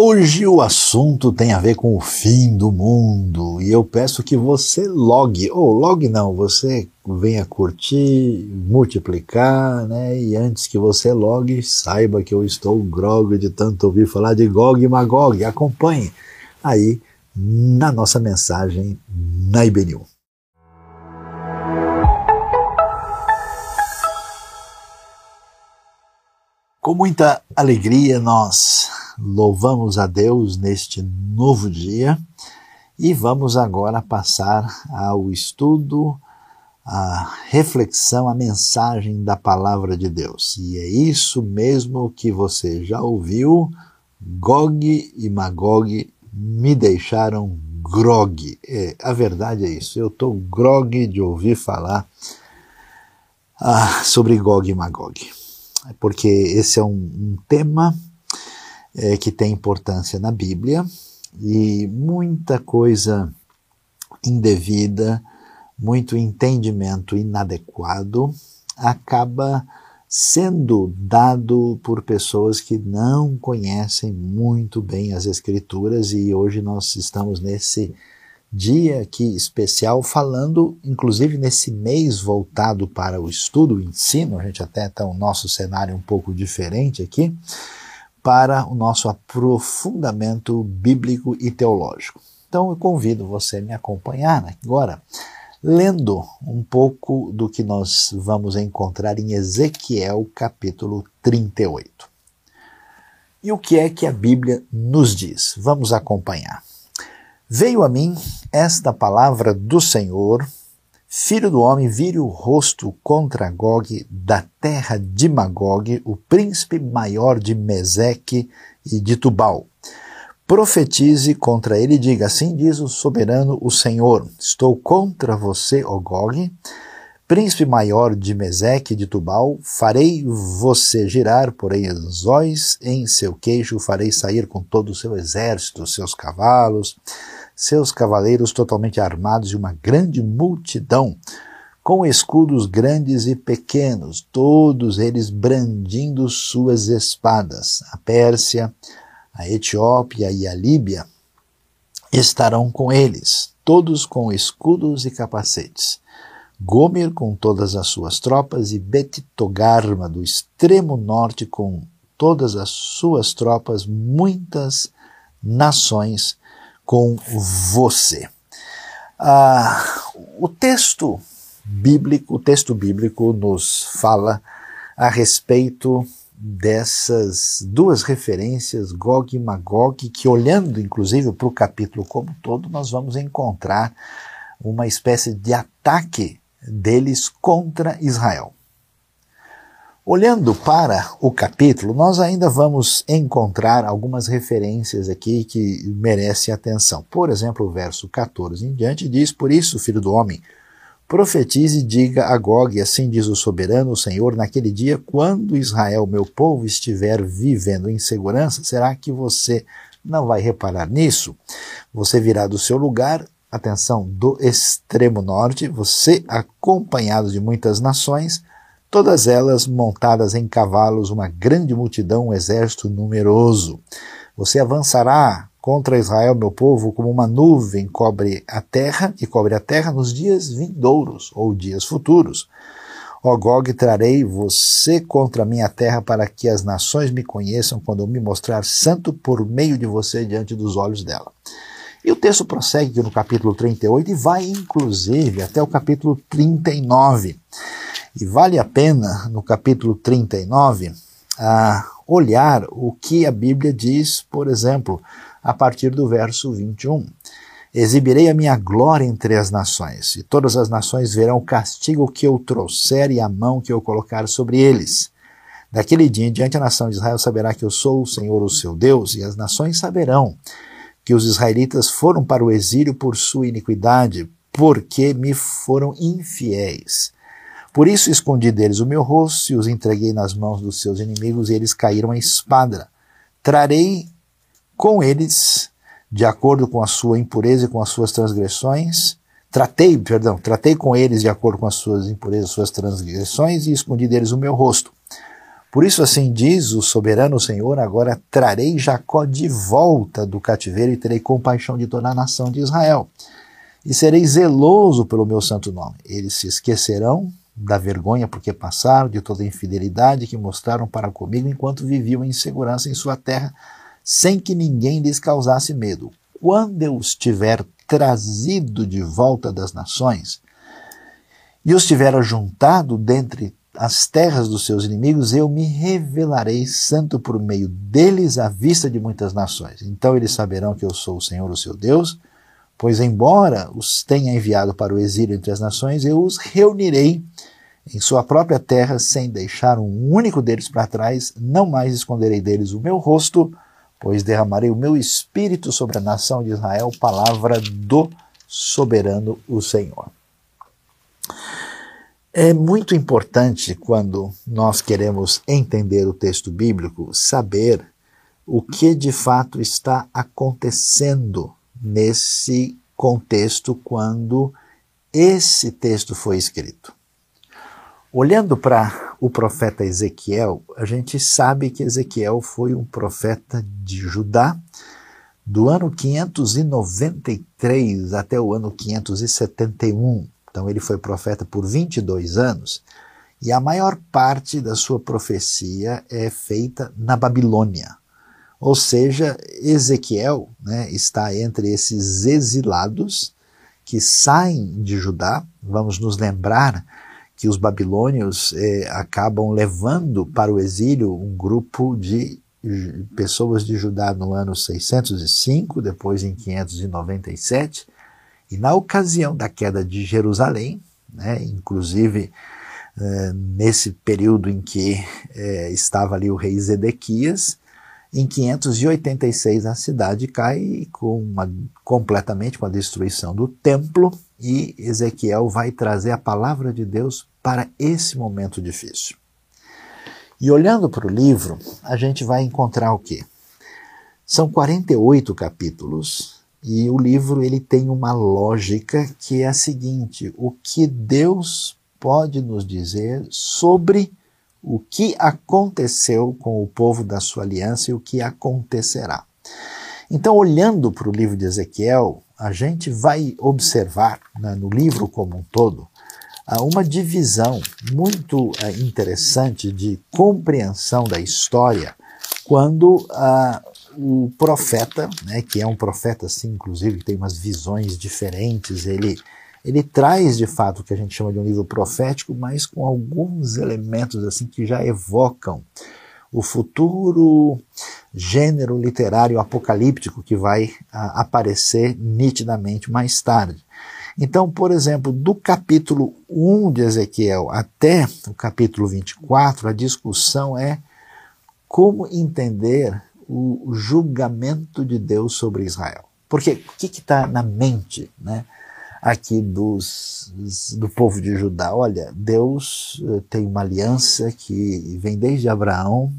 Hoje o assunto tem a ver com o fim do mundo e eu peço que você logue, ou logue não, você venha curtir, multiplicar, né? E antes que você logue, saiba que eu estou grog de tanto ouvir falar de Gog e Magog. Acompanhe aí na nossa mensagem na IBNU. Com muita alegria nós louvamos a Deus neste novo dia e vamos agora passar ao estudo, a reflexão, a mensagem da palavra de Deus. E é isso mesmo que você já ouviu, Gog e Magog me deixaram grog. É, a verdade é isso, eu estou grog de ouvir falar ah, sobre Gog e Magog. Porque esse é um, um tema é, que tem importância na Bíblia e muita coisa indevida, muito entendimento inadequado acaba sendo dado por pessoas que não conhecem muito bem as Escrituras e hoje nós estamos nesse dia aqui especial falando, inclusive nesse mês voltado para o estudo, o ensino, a gente até está o nosso cenário um pouco diferente aqui, para o nosso aprofundamento bíblico e teológico. Então eu convido você a me acompanhar agora, lendo um pouco do que nós vamos encontrar em Ezequiel capítulo 38. E o que é que a Bíblia nos diz? Vamos acompanhar. Veio a mim esta palavra do Senhor, Filho do homem, vire o rosto contra Gog da terra de Magog, o príncipe maior de Meseque e de Tubal. Profetize contra ele e diga: Assim diz o soberano, o Senhor: Estou contra você, ó Gog, príncipe maior de Meseque e de Tubal. Farei você girar, porém, anzóis em seu queixo, farei sair com todo o seu exército, seus cavalos seus cavaleiros totalmente armados e uma grande multidão, com escudos grandes e pequenos, todos eles brandindo suas espadas. A Pérsia, a Etiópia e a Líbia estarão com eles, todos com escudos e capacetes. Gomer com todas as suas tropas e Bet-Togarma do extremo norte com todas as suas tropas, muitas nações com você. Ah, o texto bíblico, o texto bíblico nos fala a respeito dessas duas referências, Gog e Magog, que olhando inclusive para o capítulo como todo, nós vamos encontrar uma espécie de ataque deles contra Israel. Olhando para o capítulo, nós ainda vamos encontrar algumas referências aqui que merecem atenção. Por exemplo, o verso 14 em diante diz: Por isso, filho do homem, profetize e diga a Gog, assim diz o soberano, o Senhor, naquele dia, quando Israel, meu povo, estiver vivendo em segurança, será que você não vai reparar nisso? Você virá do seu lugar, atenção, do extremo norte, você, acompanhado de muitas nações, todas elas montadas em cavalos, uma grande multidão, um exército numeroso. Você avançará contra Israel, meu povo, como uma nuvem cobre a terra e cobre a terra nos dias vindouros ou dias futuros. Ó Gog, trarei você contra a minha terra para que as nações me conheçam quando eu me mostrar santo por meio de você diante dos olhos dela. E o texto prossegue no capítulo 38 e vai inclusive até o capítulo 39. E vale a pena, no capítulo 39, a olhar o que a Bíblia diz, por exemplo, a partir do verso 21. Exibirei a minha glória entre as nações, e todas as nações verão o castigo que eu trouxer e a mão que eu colocar sobre eles. Daquele dia em diante a nação de Israel saberá que eu sou o Senhor, o seu Deus, e as nações saberão que os israelitas foram para o exílio por sua iniquidade, porque me foram infiéis. Por isso escondi deles o meu rosto e os entreguei nas mãos dos seus inimigos, e eles caíram à espada. Trarei com eles, de acordo com a sua impureza e com as suas transgressões, tratei, perdão, tratei com eles de acordo com as suas impurezas, suas transgressões, e escondi deles o meu rosto. Por isso, assim diz o soberano Senhor: agora trarei Jacó de volta do cativeiro e terei compaixão de toda a nação de Israel. E serei zeloso pelo meu santo nome. Eles se esquecerão da vergonha porque passaram, de toda a infidelidade que mostraram para comigo enquanto viviam em segurança em sua terra, sem que ninguém lhes causasse medo. Quando eu os tiver trazido de volta das nações, e os tiver ajuntado dentre as terras dos seus inimigos, eu me revelarei santo por meio deles à vista de muitas nações. Então eles saberão que eu sou o Senhor, o seu Deus, pois embora os tenha enviado para o exílio entre as nações, eu os reunirei em sua própria terra, sem deixar um único deles para trás, não mais esconderei deles o meu rosto, pois derramarei o meu espírito sobre a nação de Israel, palavra do soberano o Senhor. É muito importante quando nós queremos entender o texto bíblico saber o que de fato está acontecendo nesse contexto quando esse texto foi escrito. Olhando para o profeta Ezequiel, a gente sabe que Ezequiel foi um profeta de Judá do ano 593 até o ano 571. Então ele foi profeta por 22 anos e a maior parte da sua profecia é feita na Babilônia. Ou seja, Ezequiel né, está entre esses exilados que saem de Judá. Vamos nos lembrar que os babilônios eh, acabam levando para o exílio um grupo de pessoas de Judá no ano 605, depois em 597, e na ocasião da queda de Jerusalém, né, inclusive eh, nesse período em que eh, estava ali o rei Zedequias, em 586 a cidade cai com uma, completamente com a destruição do templo e Ezequiel vai trazer a palavra de Deus para esse momento difícil. E olhando para o livro, a gente vai encontrar o quê? São 48 capítulos e o livro ele tem uma lógica que é a seguinte: o que Deus pode nos dizer sobre o que aconteceu com o povo da sua aliança e o que acontecerá. Então, olhando para o livro de Ezequiel, a gente vai observar né, no livro como um todo uma divisão muito é, interessante de compreensão da história quando o profeta, né, que é um profeta assim, inclusive, tem umas visões diferentes, ele ele traz de fato o que a gente chama de um livro profético, mas com alguns elementos assim que já evocam o futuro gênero literário apocalíptico que vai a, aparecer nitidamente mais tarde. Então, por exemplo, do capítulo 1 de Ezequiel até o capítulo 24, a discussão é como entender o julgamento de Deus sobre Israel. Porque o que está na mente né, aqui dos, do povo de Judá. Olha, Deus eh, tem uma aliança que vem desde Abraão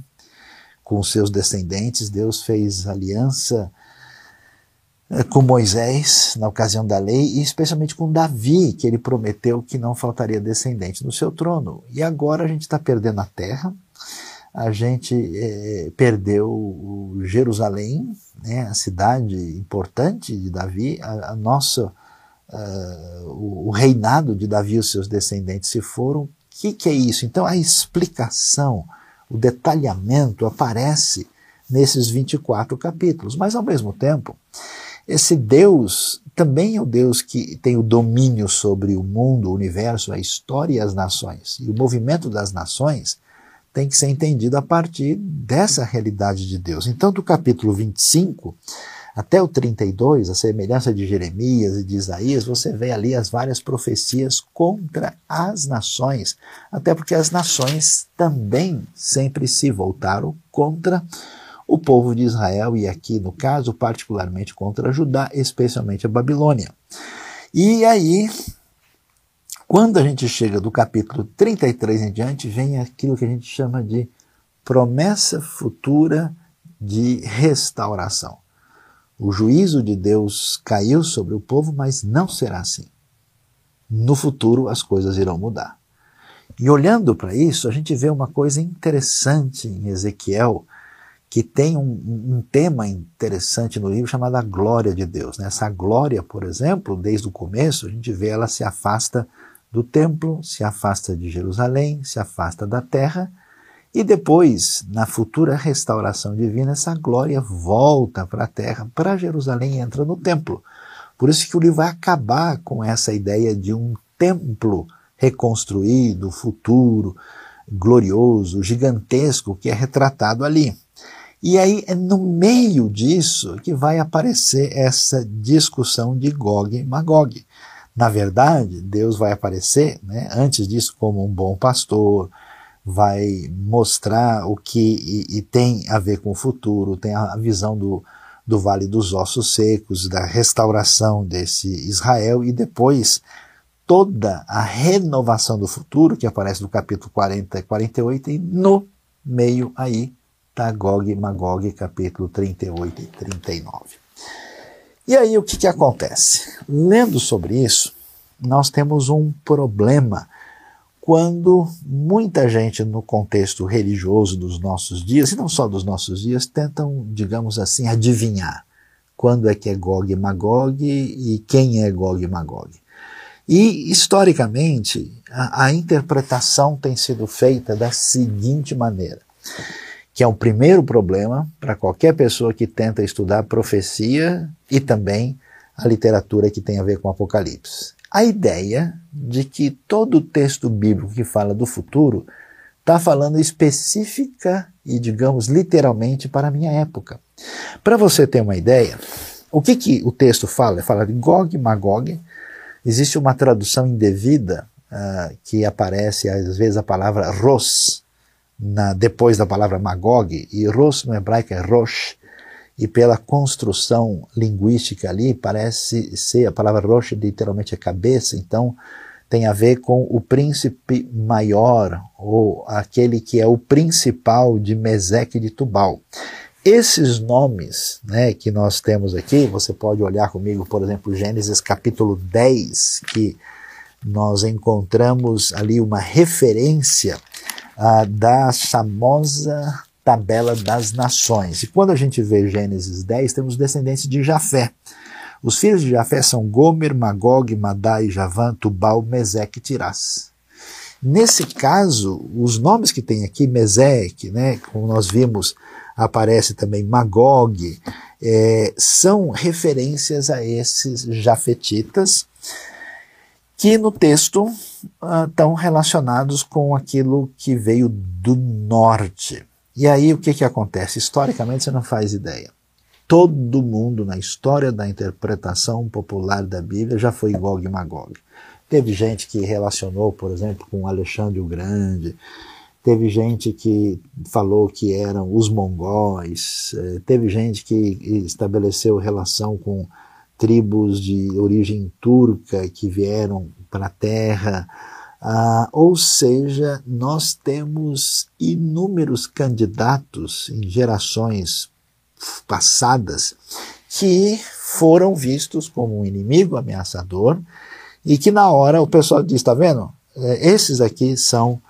com seus descendentes. Deus fez aliança eh, com Moisés na ocasião da lei e especialmente com Davi, que ele prometeu que não faltaria descendente no seu trono. E agora a gente está perdendo a terra, a gente é, perdeu Jerusalém, né, a cidade importante de Davi, a, a nossa uh, o, reinado de Davi e os seus descendentes se foram. O que, que é isso? Então a explicação, o detalhamento aparece nesses 24 capítulos, mas ao mesmo tempo, esse Deus também é o Deus que tem o domínio sobre o mundo, o universo, a história e as nações. E o movimento das nações tem que ser entendido a partir dessa realidade de Deus. Então, do capítulo 25 até o 32, a semelhança de Jeremias e de Isaías, você vê ali as várias profecias contra as nações, até porque as nações também sempre se voltaram contra o povo de Israel e aqui no caso particularmente contra Judá, especialmente a Babilônia. E aí, quando a gente chega do capítulo 33 em diante, vem aquilo que a gente chama de promessa futura de restauração. O juízo de Deus caiu sobre o povo, mas não será assim. No futuro as coisas irão mudar. E olhando para isso, a gente vê uma coisa interessante em Ezequiel, que tem um, um, tema interessante no livro chamado a glória de Deus. Né? Essa glória, por exemplo, desde o começo, a gente vê ela se afasta do templo, se afasta de Jerusalém, se afasta da terra, e depois, na futura restauração divina, essa glória volta para a terra, para Jerusalém e entra no templo. Por isso que o livro vai acabar com essa ideia de um templo reconstruído, futuro, glorioso, gigantesco, que é retratado ali. E aí é no meio disso que vai aparecer essa discussão de Gog e Magog. Na verdade, Deus vai aparecer, né, antes disso, como um bom pastor, vai mostrar o que e, e tem a ver com o futuro, tem a, visão do, do Vale dos Ossos Secos, da restauração desse Israel e depois toda a renovação do futuro, que aparece no capítulo 40 e 48, e no meio aí Gog e Magog, capítulo 38 e 39. E aí o que, que acontece? Lendo sobre isso, nós temos um problema quando muita gente no contexto religioso dos nossos dias, e não só dos nossos dias, tentam, digamos assim, adivinhar quando é que é Gog e Magog e quem é Gog e Magog. E, historicamente, a, a interpretação tem sido feita da seguinte maneira que é o primeiro problema para qualquer pessoa que tenta estudar profecia e também a literatura que tem a ver com Apocalipse. A ideia de que todo o texto bíblico que fala do futuro está falando específica e, digamos, literalmente para a minha época. Para você ter uma ideia, o que, que o texto fala? Fala de Gog e Magog. Existe uma tradução indevida uh, que aparece, às vezes, a palavra Ros, na, depois da palavra Magog, e Ros no hebraico é Rosh, e pela construção linguística ali, parece ser, a palavra Rosh literalmente é cabeça, então tem a ver com o príncipe maior, ou aquele que é o principal de Meseque de Tubal. Esses nomes né, que nós temos aqui, você pode olhar comigo, por exemplo, Gênesis capítulo 10, que nós encontramos ali uma referência ah, da famosa tabela das nações. E quando a gente vê Gênesis 10, temos descendentes de Jafé. Os filhos de Jafé são Gomer, Magog, Madai, Javã, Tubal, Meseque e Tirás. Nesse caso, os nomes que tem aqui, Meseque, né, como nós vimos, aparece também Magog, é, são referências a esses jafetitas que no texto estão relacionados com aquilo que veio do norte. E aí o que, que acontece? Historicamente você não faz ideia. Todo mundo na história da interpretação popular da Bíblia já foi Gog e Magog. Teve gente que relacionou, por exemplo, com Alexandre o Grande, teve gente que falou que eram os mongóis, eh, teve gente que estabeleceu relação com tribos de origem turca que vieram para a terra. Ah, ou seja, nós temos inúmeros candidatos em gerações passadas que foram vistos como um inimigo ameaçador e que na hora o pessoal diz, está vendo? É, esses aqui são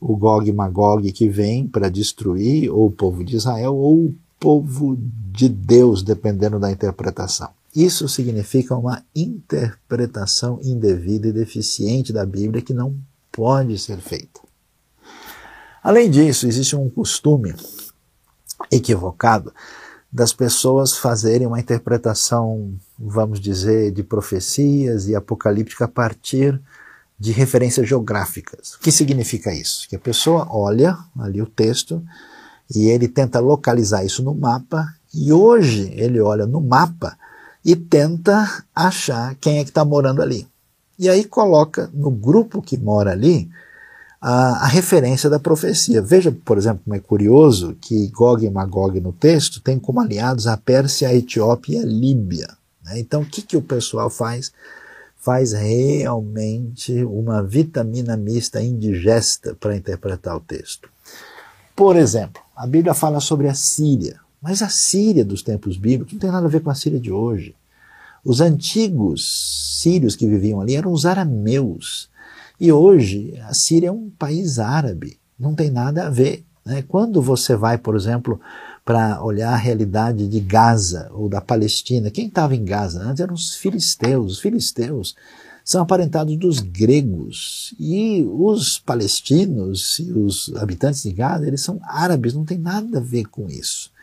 o Gog e Magog que vem para destruir ou o povo de Israel ou o povo de Deus, dependendo da interpretação. Isso significa uma interpretação indevida e deficiente da Bíblia que não pode ser feita. Além disso, existe um costume equivocado das pessoas fazerem uma interpretação, vamos dizer, de profecias e apocalíptica a partir de referências geográficas. O que significa isso? Que a pessoa olha ali o texto e ele tenta localizar isso no mapa, e hoje ele olha no mapa e tenta achar quem é que está morando ali. E aí coloca no grupo que mora ali a, a, referência da profecia. Veja, por exemplo, como é curioso que Gog e Magog no texto tem como aliados a Pérsia, a Etiópia e a Líbia. Né? Então, o que, que o pessoal faz? Faz realmente uma vitamina mista indigesta para interpretar o texto. Por exemplo, a Bíblia fala sobre a Síria. Mas a Síria dos tempos bíblicos não tem nada a ver com a Síria de hoje. Os antigos sírios que viviam ali eram os arameus. E hoje a Síria é um país árabe, não tem nada a ver. Né? Quando você vai, por exemplo, para olhar a realidade de Gaza ou da Palestina, quem estava em Gaza antes eram os filisteus. Os filisteus são aparentados dos gregos e os palestinos e os habitantes de Gaza eles são árabes, não tem nada a ver com isso.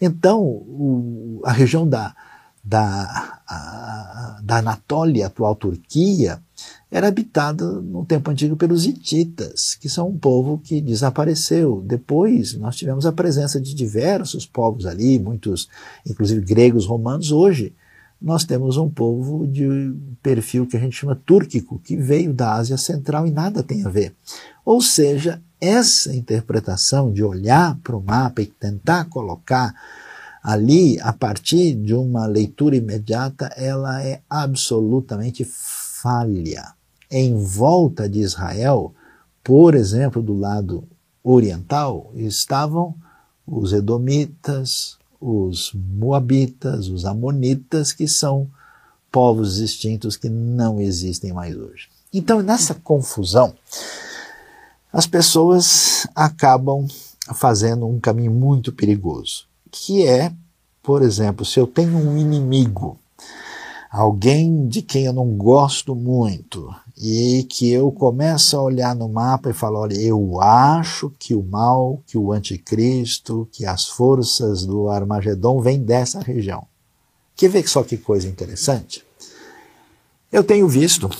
Então, o, a região da, da, a, da Anatólia, atual Turquia, era habitada no tempo antigo pelos hititas, que são um povo que desapareceu. Depois nós tivemos a presença de diversos povos ali, muitos, inclusive gregos, romanos. Hoje nós temos um povo de perfil que a gente chama túrquico, que veio da Ásia Central e nada tem a ver. Ou seja, essa interpretação de olhar para o mapa e tentar colocar ali, a partir de uma leitura imediata, ela é absolutamente falha. Em volta de Israel, por exemplo, do lado oriental, estavam os edomitas, os moabitas, os amonitas, que são povos extintos que não existem mais hoje. Então, nessa confusão, as pessoas acabam fazendo um caminho muito perigoso, que é, por exemplo, se eu tenho um inimigo, alguém de quem eu não gosto muito, e que eu começo a olhar no mapa e falo, olha, eu acho que o mal, que o anticristo, que as forças do Armagedon vêm dessa região. Quer ver só que coisa interessante? Eu tenho visto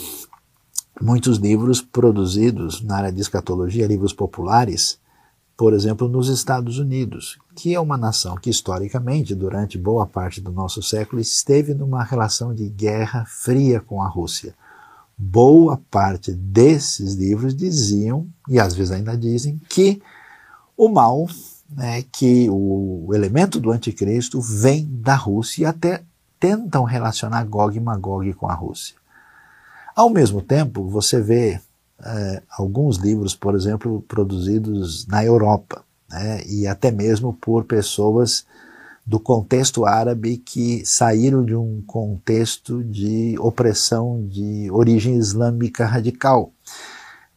muitos livros produzidos na área de escatologia, livros populares, por exemplo, nos Estados Unidos, que é uma nação que historicamente, durante boa parte do nosso século, esteve numa relação de guerra fria com a Rússia boa parte desses livros diziam, e às vezes ainda dizem, que o mal, né, que o elemento do anticristo vem da Rússia e até tentam relacionar Gog e Magog com a Rússia. Ao mesmo tempo, você vê é, alguns livros, por exemplo, produzidos na Europa, né, e até mesmo por pessoas do contexto árabe que saíram de um contexto de opressão de origem islâmica radical.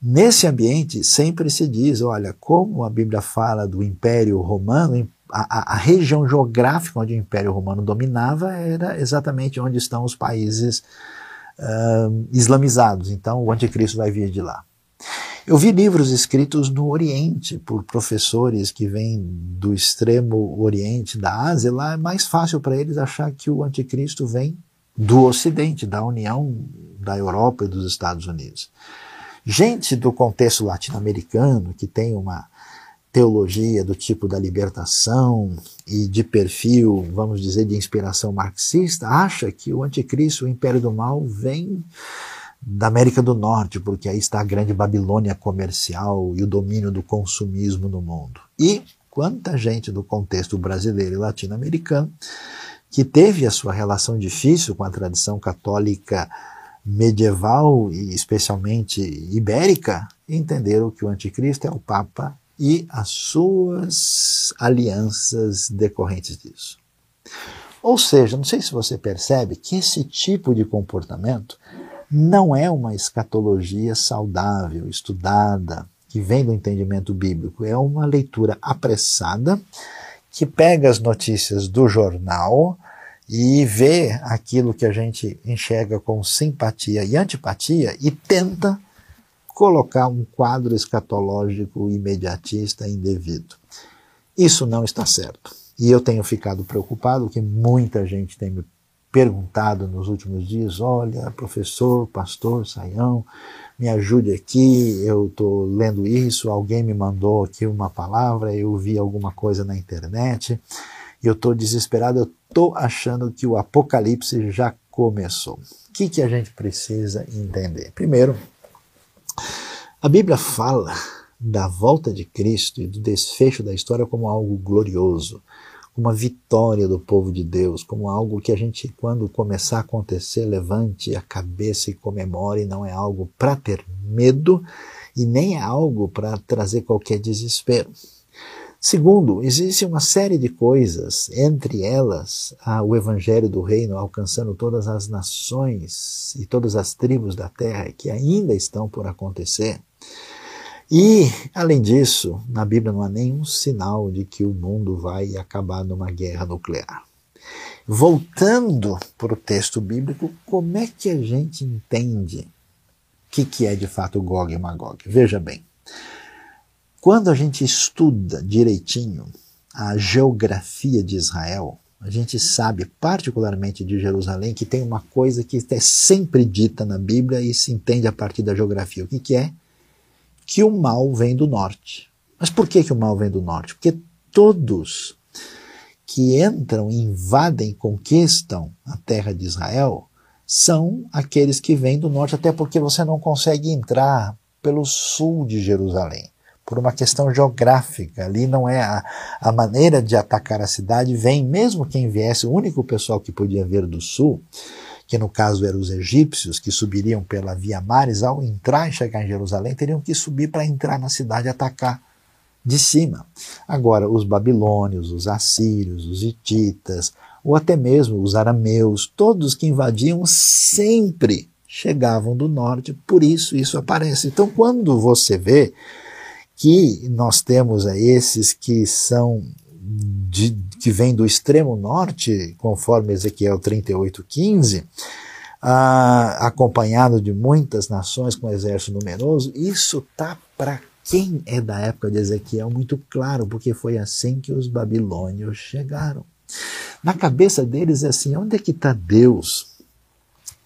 Nesse ambiente sempre se diz, olha, como a Bíblia fala do Império Romano, a, a, a região geográfica onde o Império Romano dominava era exatamente onde estão os países uh, islamizados. Então o anticristo vai vir de lá. Eu vi livros escritos no Oriente por professores que vêm do extremo Oriente, da Ásia, lá é mais fácil para eles achar que o anticristo vem do Ocidente, da União da Europa e dos Estados Unidos. Gente do contexto latino-americano, que tem uma teologia do tipo da libertação e de perfil, vamos dizer, de inspiração marxista, acha que o anticristo, o império do mal, vem da América do Norte, porque aí está a grande Babilônia comercial e o domínio do consumismo no mundo. E quanta gente do contexto brasileiro e latino-americano que teve a sua relação difícil com a tradição católica medieval e especialmente ibérica, entenderam que o anticristo é o Papa e as suas alianças decorrentes disso. Ou seja, não sei se você percebe que esse tipo de comportamento não é uma escatologia saudável, estudada, que vem do entendimento bíblico. É uma leitura apressada que pega as notícias do jornal e vê aquilo que a gente enxerga com simpatia e antipatia e tenta colocar um quadro escatológico imediatista indevido. Isso não está certo. E eu tenho ficado preocupado que muita gente tem me perguntado nos últimos dias: olha, professor, pastor, saião, me ajude aqui, eu estou lendo isso, alguém me mandou aqui uma palavra, eu vi alguma coisa na internet, eu estou desesperado, eu estou achando que o apocalipse já começou. O que, que a gente precisa entender? Primeiro, a Bíblia fala da volta de Cristo e do desfecho da história como algo glorioso uma vitória do povo de Deus, como algo que a gente, quando começar a acontecer, levante a cabeça e comemore, não é algo para ter medo e nem é algo para trazer qualquer desespero. Segundo, existe uma série de coisas, entre elas o Evangelho do Reino alcançando todas as nações e todas as tribos da terra que ainda estão por acontecer. E, além disso, na Bíblia não há nenhum sinal de que o mundo vai acabar numa guerra nuclear. Voltando para o texto bíblico, como é que a gente entende o que, que é de fato Gog e Magog? Veja bem, quando a gente estuda direitinho a geografia de Israel, a gente sabe, particularmente de Jerusalém, que tem uma coisa que é sempre dita na Bíblia e se entende a partir da geografia. O que, que é? Que o mal vem do norte. Mas por que, que o mal vem do norte? Porque todos que entram, invadem, conquistam a terra de Israel são aqueles que vêm do norte, até porque você não consegue entrar pelo sul de Jerusalém por uma questão geográfica. Ali não é a, a maneira de atacar a cidade, vem mesmo quem viesse, o único pessoal que podia vir do sul, que no caso eram os egípcios, que subiriam pela Via Mares, ao entrar e chegar em Jerusalém, teriam que subir para entrar na cidade e atacar de cima. Agora, os babilônios, os assírios, os hititas, ou até mesmo os arameus, todos que invadiam sempre chegavam do norte, por isso isso aparece. Então, quando você vê que nós temos a esses que são de, que vêm do extremo norte, conforme Ezequiel 38:15, ah, acompanhado de muitas nações com um exército numeroso, isso tá para quem é da época de Ezequiel muito claro, porque foi assim que os babilônios chegaram. Na cabeça deles é assim: onde é que está Deus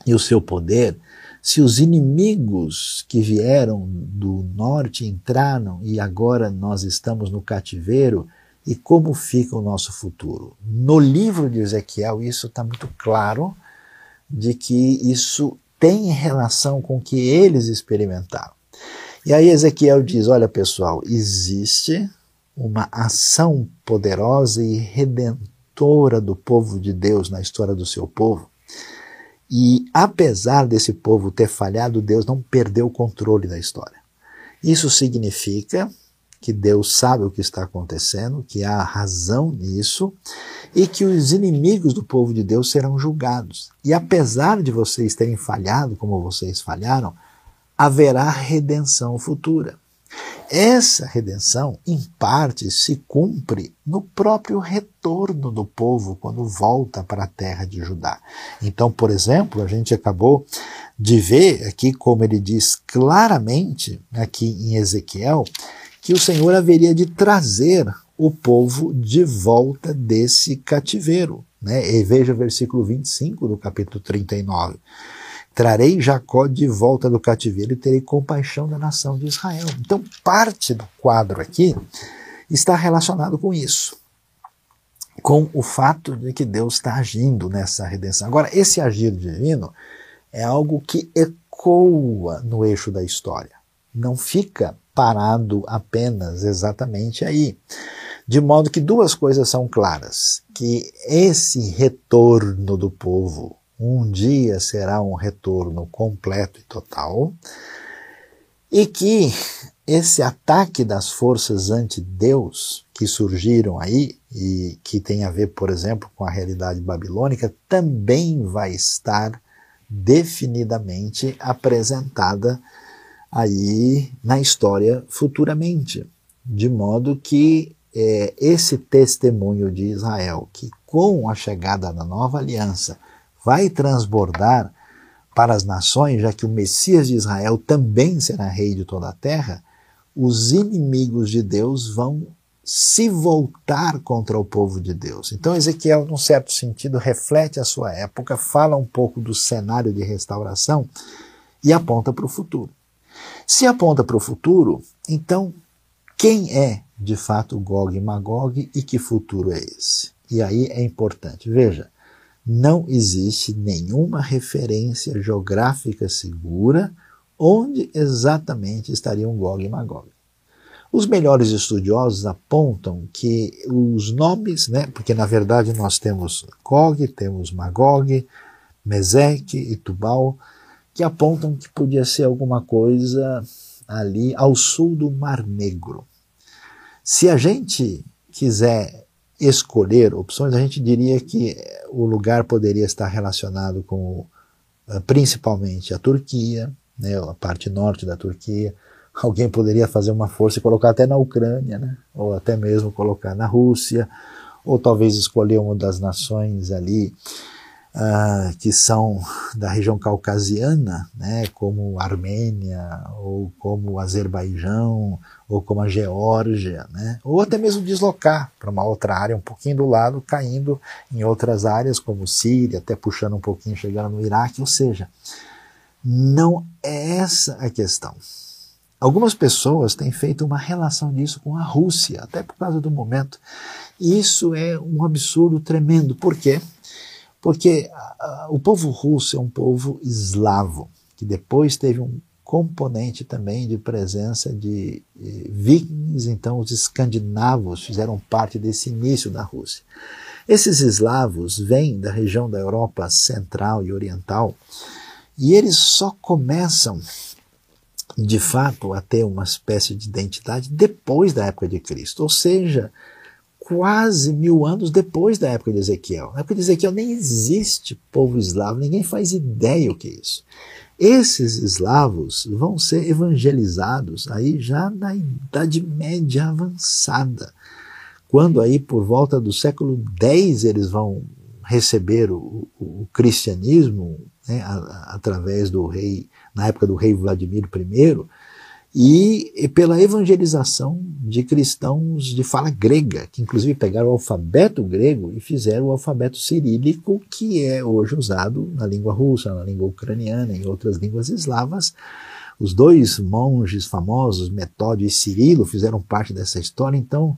e o seu poder? Se os inimigos que vieram do norte entraram e agora nós estamos no cativeiro, e como fica o nosso futuro? No livro de Ezequiel, isso está muito claro de que isso tem relação com o que eles experimentaram. E aí Ezequiel diz: olha pessoal, existe uma ação poderosa e redentora do povo de Deus na história do seu povo e apesar desse povo ter falhado, Deus não perdeu o controle da história. Isso significa que Deus sabe o que está acontecendo, que há razão nisso e que os inimigos do povo de Deus serão julgados. E apesar de vocês terem falhado como vocês falharam, haverá redenção futura. Essa redenção, em parte, se cumpre no próprio retorno do povo quando volta para a terra de Judá. Então, por exemplo, a gente acabou de ver aqui, como ele diz claramente aqui em Ezequiel, que o Senhor haveria de trazer o povo de volta desse cativeiro. Né? E veja o versículo 25 do capítulo 39. Trarei Jacó de volta do cativeiro e terei compaixão da nação de Israel. Então, parte do quadro aqui está relacionado com isso, com o fato de que Deus está agindo nessa redenção. Agora, esse agir divino é algo que ecoa no eixo da história, não fica parado apenas exatamente aí. De modo que duas coisas são claras: que esse retorno do povo um dia será um retorno completo e total, e que esse ataque das forças anti-Deus que surgiram aí e que tem a ver, por exemplo, com a realidade babilônica, também vai estar definidamente apresentada aí na história futuramente, de modo que é, esse testemunho de Israel, que com a chegada da nova aliança vai transbordar para as nações, já que o Messias de Israel também será rei de toda a terra, os inimigos de Deus vão se voltar contra o povo de Deus. Então Ezequiel, num certo sentido, reflete a sua época, fala um pouco do cenário de restauração e aponta para o futuro. Se aponta para o futuro, então quem é de fato Gog e Magog e que futuro é esse? E aí é importante, veja, não existe nenhuma referência geográfica segura onde exatamente estariam Gog e Magog. Os melhores estudiosos apontam que os nomes, né, porque na verdade nós temos Gog, temos Magog, Meseque e Tubal, que apontam que podia ser alguma coisa ali ao sul do Mar Negro. Se a gente quiser escolher opções, a gente diria que o lugar poderia estar relacionado com eh, principalmente a Turquia, né, a parte norte da Turquia. Alguém poderia fazer uma força e colocar até na Ucrânia, né, ou até mesmo colocar na Rússia, ou talvez escolher uma das nações ali uh, que são da região caucasiana, né, como Armênia, ou como Azerbaijão, ou como a Geórgia, né, ou até mesmo deslocar para uma outra área um pouquinho do lado, caindo em outras áreas como Síria, até puxando um pouquinho, chegando no Iraque, ou seja, não é essa a questão. Algumas pessoas têm feito uma relação disso com a Rússia, até por causa do momento. Isso é um absurdo tremendo. Por quê? Porque o povo russo é um povo eslavo, que depois teve um componente também de presença de vikings, então os escandinavos fizeram parte desse início da Rússia. Esses eslavos vêm da região da Europa central e oriental e eles só começam de fato a ter uma espécie de identidade depois da época de Cristo, ou seja, quase mil anos depois da época de Ezequiel. Na época de Ezequiel nem existe povo eslavo, ninguém faz ideia o que é isso. Esses eslavos vão ser evangelizados aí já na Idade Média avançada, quando aí por volta do século X eles vão receber o, o, o cristianismo né, a, a, através do rei, na época do rei Vladimir I, e pela evangelização de cristãos de fala grega, que inclusive pegaram o alfabeto grego e fizeram o alfabeto cirílico, que é hoje usado na língua russa, na língua ucraniana e outras línguas eslavas. Os dois monges famosos, Metódio e Cirilo, fizeram parte dessa história, então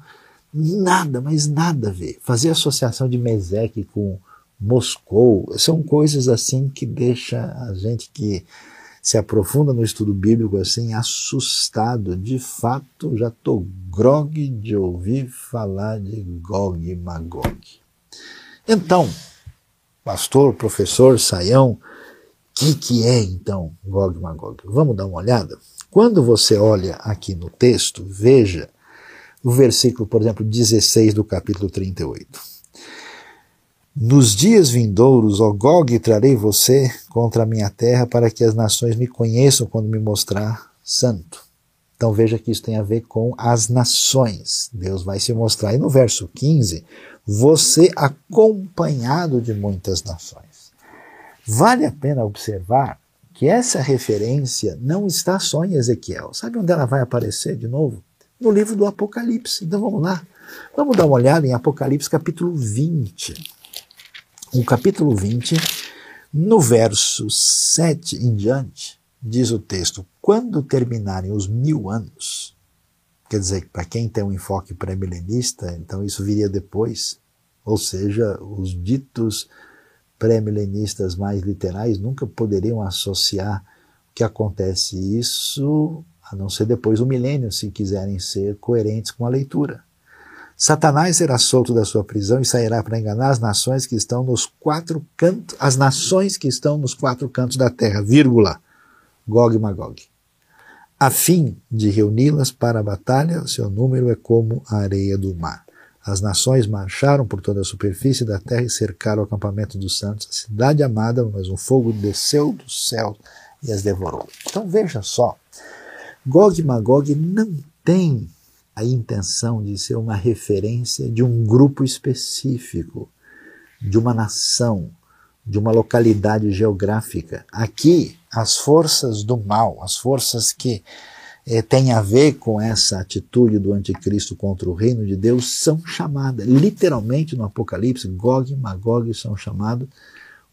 nada, mas nada a ver. Fazer associação de Meseque com Moscou são coisas assim que deixa a gente que se aprofunda no estudo bíblico assim, assustado. De fato, já estou grog de ouvir falar de Gog e Magog. Então, pastor, professor, saião, o que, que é então Gog e Magog? Vamos dar uma olhada? Quando você olha aqui no texto, veja o versículo, por exemplo, 16 do capítulo 38. Nos dias vindouros, ó Gog, trarei você contra a minha terra para que as nações me conheçam quando me mostrar santo. Então veja que isso tem a ver com as nações. Deus vai se mostrar. E no verso 15, você acompanhado de muitas nações. Vale a pena observar que essa referência não está só em Ezequiel. Sabe onde ela vai aparecer de novo? No livro do Apocalipse. Então vamos lá. Vamos dar uma olhada em Apocalipse capítulo 20 o capítulo 20, no verso 7 em diante, diz o texto: quando terminarem os mil anos, quer dizer, para quem tem um enfoque pré-milenista, então isso viria depois, ou seja, os ditos pré-milenistas mais literais nunca poderiam associar o que acontece isso, a não ser depois do milênio, se quiserem ser coerentes com a leitura. Satanás será solto da sua prisão e sairá para enganar as nações que estão nos quatro cantos, as nações que estão nos quatro cantos da terra, vírgula, Gog e Magog. A fim de reuni-las para a batalha, seu número é como a areia do mar. As nações marcharam por toda a superfície da terra e cercaram o acampamento dos santos, a cidade amada, mas um fogo desceu do céu e as devorou. Então veja só, Gog e Magog não tem a intenção de ser uma referência de um grupo específico, de uma nação, de uma localidade geográfica. Aqui, as forças do mal, as forças que eh, têm a ver com essa atitude do anticristo contra o reino de Deus, são chamadas, literalmente no Apocalipse, Gog e Magog são chamados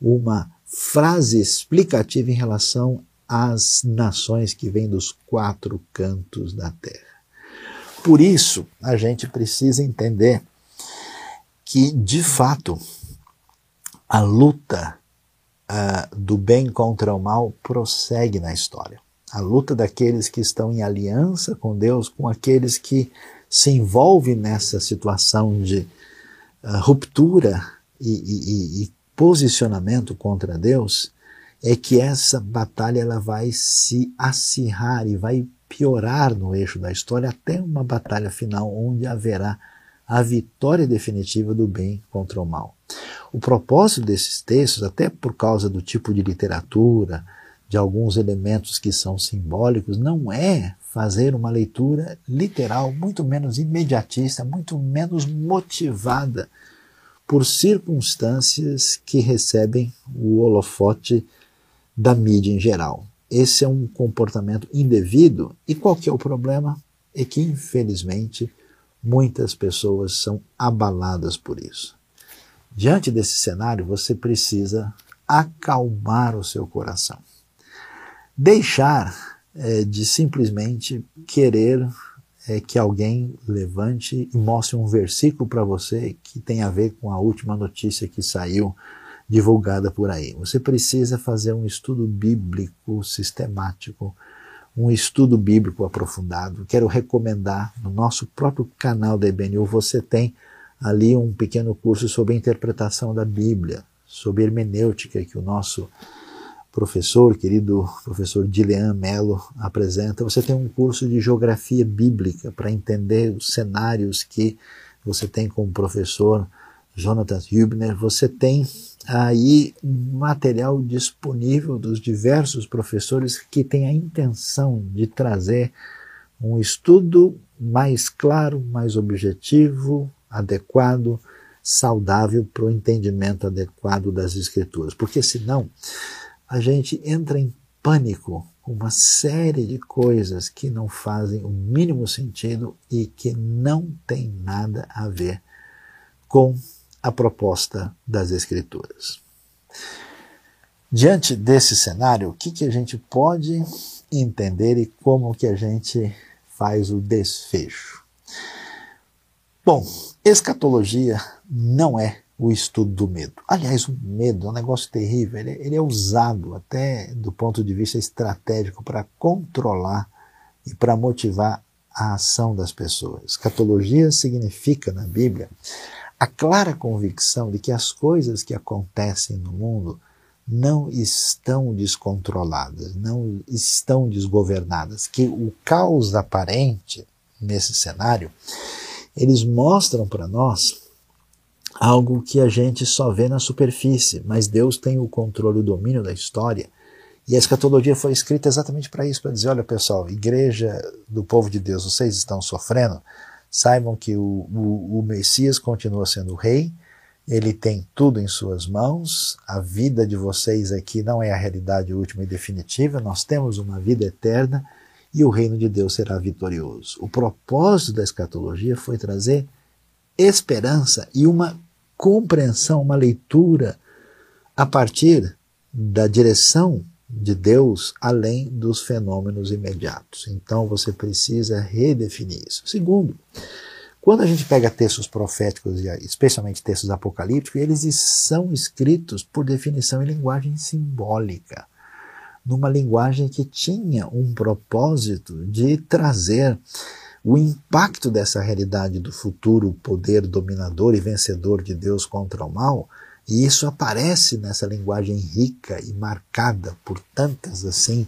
uma frase explicativa em relação às nações que vêm dos quatro cantos da terra. Por isso, a gente precisa entender que, de fato, a luta uh, do bem contra o mal prossegue na história. A luta daqueles que estão em aliança com Deus, com aqueles que se envolvem nessa situação de uh, ruptura e, e, e, posicionamento contra Deus, é que essa batalha ela vai se acirrar e vai piorar no eixo da história até uma batalha final onde haverá a vitória definitiva do bem contra o mal. O propósito desses textos, até por causa do tipo de literatura, de alguns elementos que são simbólicos, não é fazer uma leitura literal, muito menos imediatista, muito menos motivada por circunstâncias que recebem o holofote da mídia em geral. Esse é um comportamento indevido e qual que é o problema? É que, infelizmente, muitas pessoas são abaladas por isso. Diante desse cenário, você precisa acalmar o seu coração. Deixar é, de simplesmente querer é, que alguém levante e mostre um versículo para você que tem a ver com a última notícia que saiu divulgada por aí. Você precisa fazer um estudo bíblico sistemático, um estudo bíblico aprofundado. Quero recomendar no nosso próprio canal da IBNU, você tem ali um pequeno curso sobre a interpretação da Bíblia, sobre hermenêutica que o nosso professor, querido professor Dilean Mello, apresenta. Você tem um curso de geografia bíblica para entender os cenários que você tem com o professor Jonathan Hübner. Você tem aí material disponível dos diversos professores que têm a intenção de trazer um estudo mais claro, mais objetivo, adequado, saudável para o entendimento adequado das Escrituras. Porque senão a gente entra em pânico com uma série de coisas que não fazem o mínimo sentido e que não tem nada a ver com a proposta das Escrituras. Diante desse cenário, o que, que a gente pode entender e como que a gente faz o desfecho? Bom, escatologia não é o estudo do medo. Aliás, o medo é um negócio terrível, ele, ele é usado até do ponto de vista estratégico para controlar e para motivar a ação das pessoas. Escatologia significa na Bíblia a clara convicção de que as coisas que acontecem no mundo não estão descontroladas, não estão desgovernadas, que o caos aparente nesse cenário, eles mostram para nós algo que a gente só vê na superfície, mas Deus tem o controle, o domínio da história. E a escatologia foi escrita exatamente para isso, para dizer, olha pessoal, igreja do povo de Deus, vocês estão sofrendo, saibam que o, o, o Messias continua sendo rei, ele tem tudo em suas mãos, a vida de vocês aqui não é a realidade última e definitiva, nós temos uma vida eterna e o reino de Deus será vitorioso. O propósito da escatologia foi trazer esperança e uma compreensão, uma leitura a partir da direção de Deus além dos fenômenos imediatos. Então você precisa redefinir isso. Segundo, quando a gente pega textos proféticos, especialmente textos apocalípticos, eles são escritos por definição em linguagem simbólica, numa linguagem que tinha um propósito de trazer o impacto dessa realidade do futuro poder dominador e vencedor de Deus contra o mal, e isso aparece nessa linguagem rica e marcada por tantas assim,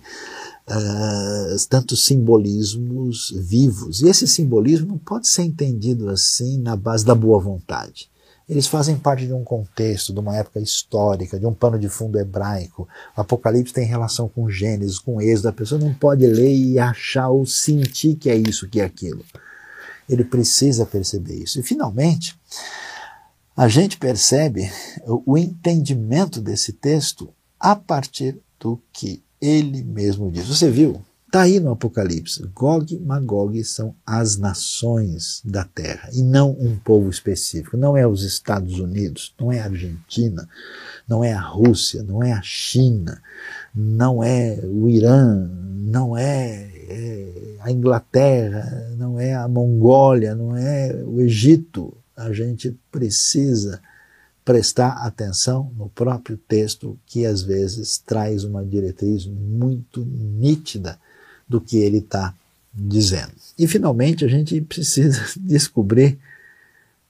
uh, tantos simbolismos vivos. E esse simbolismo não pode ser entendido assim na base da boa vontade. Eles fazem parte de um contexto, de uma época histórica, de um pano de fundo hebraico. O Apocalipse tem relação com Gênesis, com Êxodo. A pessoa não pode ler e achar ou sentir que é isso, que é aquilo. Ele precisa perceber isso. E, finalmente, a gente percebe o entendimento desse texto a partir do que ele mesmo diz. Você viu? Está aí no Apocalipse. Gog e Magog são as nações da terra e não um povo específico. Não é os Estados Unidos, não é a Argentina, não é a Rússia, não é a China, não é o Irã, não é, é a Inglaterra, não é a Mongólia, não é o Egito. A gente precisa prestar atenção no próprio texto que às vezes traz uma diretriz muito nítida do que ele está dizendo. E finalmente a gente precisa descobrir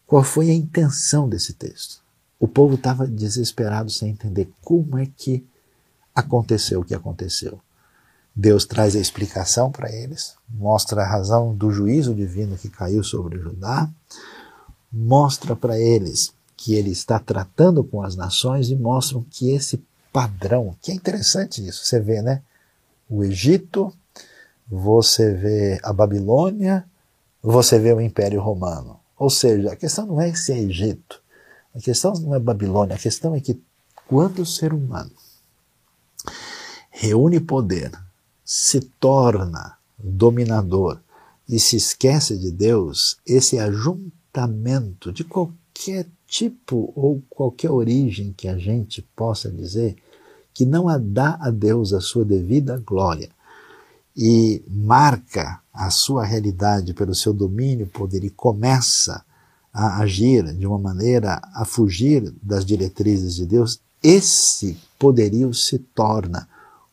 qual foi a intenção desse texto. O povo estava desesperado sem entender como é que aconteceu o que aconteceu. Deus traz a explicação para eles, mostra a razão do juízo divino que caiu sobre Judá. Mostra para eles que ele está tratando com as nações e mostram que esse padrão, que é interessante isso, você vê, né? O Egito, você vê a Babilônia, você vê o Império Romano. Ou seja, a questão não é se é Egito, a questão não é Babilônia, a questão é que quando o ser humano reúne poder, se torna dominador e se esquece de Deus, esse ajuntamento de qualquer tipo ou qualquer origem que a gente possa dizer, que não dá a Deus a sua devida glória e marca a sua realidade pelo seu domínio, poder e começa a agir de uma maneira a fugir das diretrizes de Deus, esse poderio se torna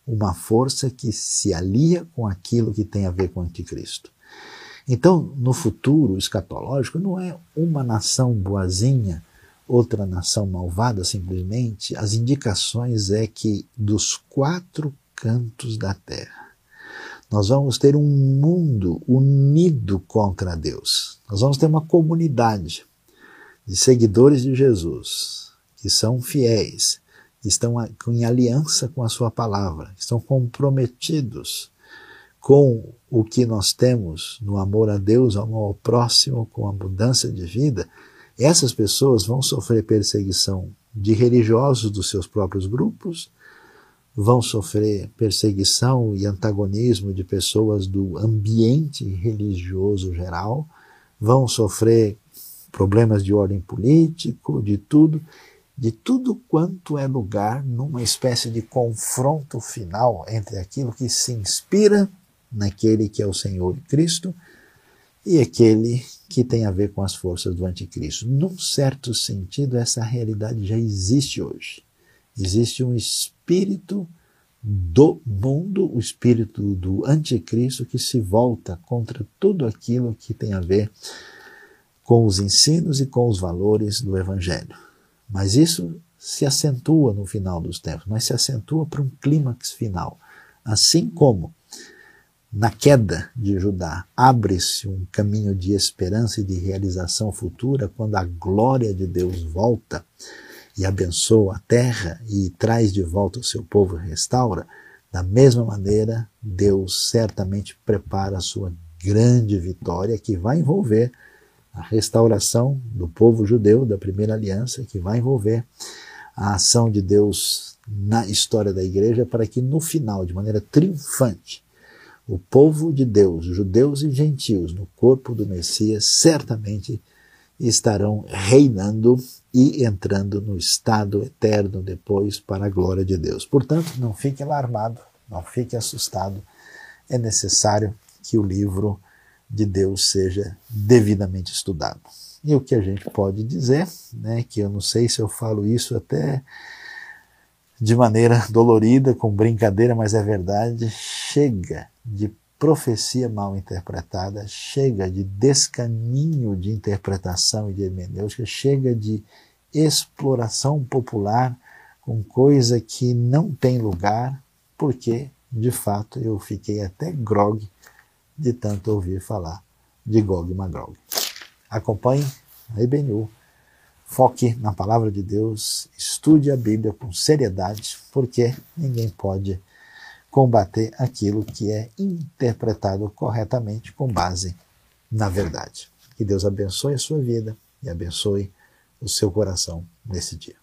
uma força que se alia com aquilo que tem a ver com o anticristo. Então, no futuro escatológico, não é uma nação boazinha, outra nação malvada, simplesmente. As indicações é que dos quatro cantos da terra, nós vamos ter um mundo unido contra Deus. Nós vamos ter uma comunidade de seguidores de Jesus, que são fiéis, que estão em aliança com a sua palavra, que estão comprometidos com o que nós temos no amor a Deus, amor ao próximo, com a mudança de vida, essas pessoas vão sofrer perseguição de religiosos dos seus próprios grupos, vão sofrer perseguição e antagonismo de pessoas do ambiente religioso geral, vão sofrer problemas de ordem político, de tudo, de tudo quanto é lugar numa espécie de confronto final entre aquilo que se inspira naquele que é o Senhor Cristo e aquele que tem a ver com as forças do anticristo. Num certo sentido, essa realidade já existe hoje. Existe um espírito do mundo, o espírito do anticristo que se volta contra tudo aquilo que tem a ver com os ensinos e com os valores do evangelho. Mas isso se acentua no final dos tempos, mas se acentua para um clímax final. Assim como na queda de Judá abre-se um caminho de esperança e de realização futura quando a glória de Deus volta e abençoa a terra e traz de volta o seu povo e restaura, da mesma maneira, Deus certamente prepara a sua grande vitória que vai envolver a restauração do povo judeu da primeira aliança, que vai envolver a ação de Deus na história da igreja para que no final, de maneira triunfante, o povo de Deus, judeus e gentios, no corpo do Messias, certamente estarão reinando e entrando no estado eterno depois para a glória de Deus. Portanto, não fique alarmado, não fique assustado. É necessário que o livro de Deus seja devidamente estudado. E o que a gente pode dizer, né, que eu não sei se eu falo isso até de maneira dolorida, com brincadeira, mas é verdade, chega de profecia mal interpretada, chega de descaminho de interpretação e de hermenêutica, chega de exploração popular com coisa que não tem lugar, porque, de fato, eu fiquei até grog de tanto ouvir falar de Gog e Magog. Acompanhe a IBNU, foque na palavra de Deus, estude a Bíblia com seriedade, porque ninguém pode combater aquilo que é interpretado corretamente com base na verdade. Que Deus abençoe a sua vida e abençoe o seu coração nesse dia.